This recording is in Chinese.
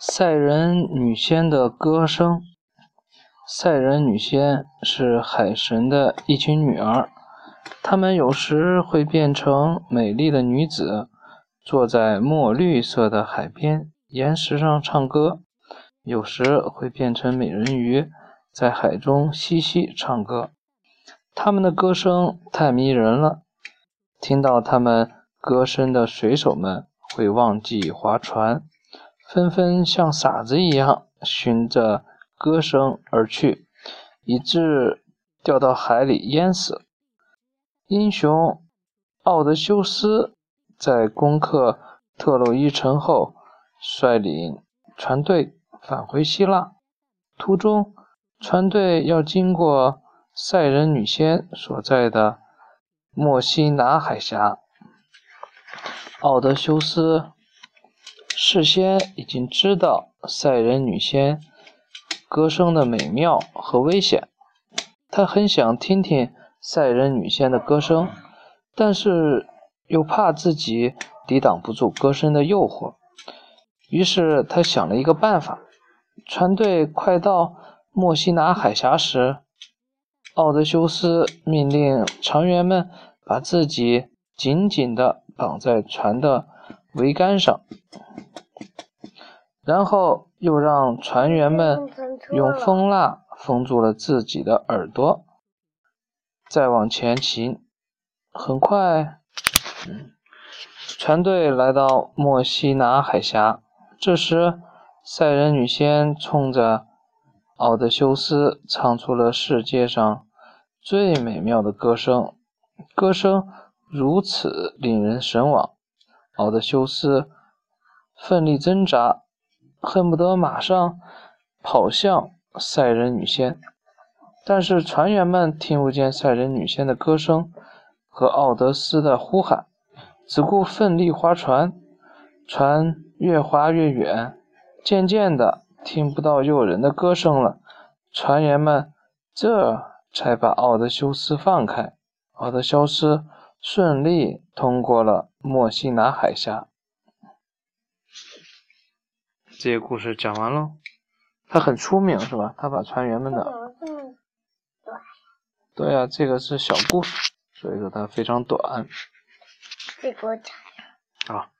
赛人女仙的歌声。赛人女仙是海神的一群女儿，她们有时会变成美丽的女子，坐在墨绿色的海边岩石上唱歌；有时会变成美人鱼，在海中嬉戏唱歌。她们的歌声太迷人了，听到她们歌声的水手们会忘记划船。纷纷像傻子一样循着歌声而去，以致掉到海里淹死。英雄奥德修斯在攻克特洛伊城后，率领船队返回希腊。途中，船队要经过赛人女仙所在的墨西拿海峡。奥德修斯。事先已经知道赛人女仙歌声的美妙和危险，他很想听听赛人女仙的歌声，但是又怕自己抵挡不住歌声的诱惑，于是他想了一个办法。船队快到墨西拿海峡时，奥德修斯命令船员们把自己紧紧地绑在船的桅杆上。然后又让船员们用蜂蜡封住了自己的耳朵，再往前行。很快，船队来到墨西拿海峡。这时，赛人女仙冲着奥德修斯唱出了世界上最美妙的歌声，歌声如此令人神往。奥德修斯奋力挣扎。恨不得马上跑向赛人女仙，但是船员们听不见赛人女仙的歌声和奥德斯的呼喊，只顾奋力划船。船越划越远，渐渐的听不到诱人的歌声了。船员们这才把奥德修斯放开。奥德修斯顺利通过了墨西拿海峡。这些故事讲完喽，他很出名是吧？他把船员们的，对呀，这个是小故事，所以说它非常短。这个我讲。好。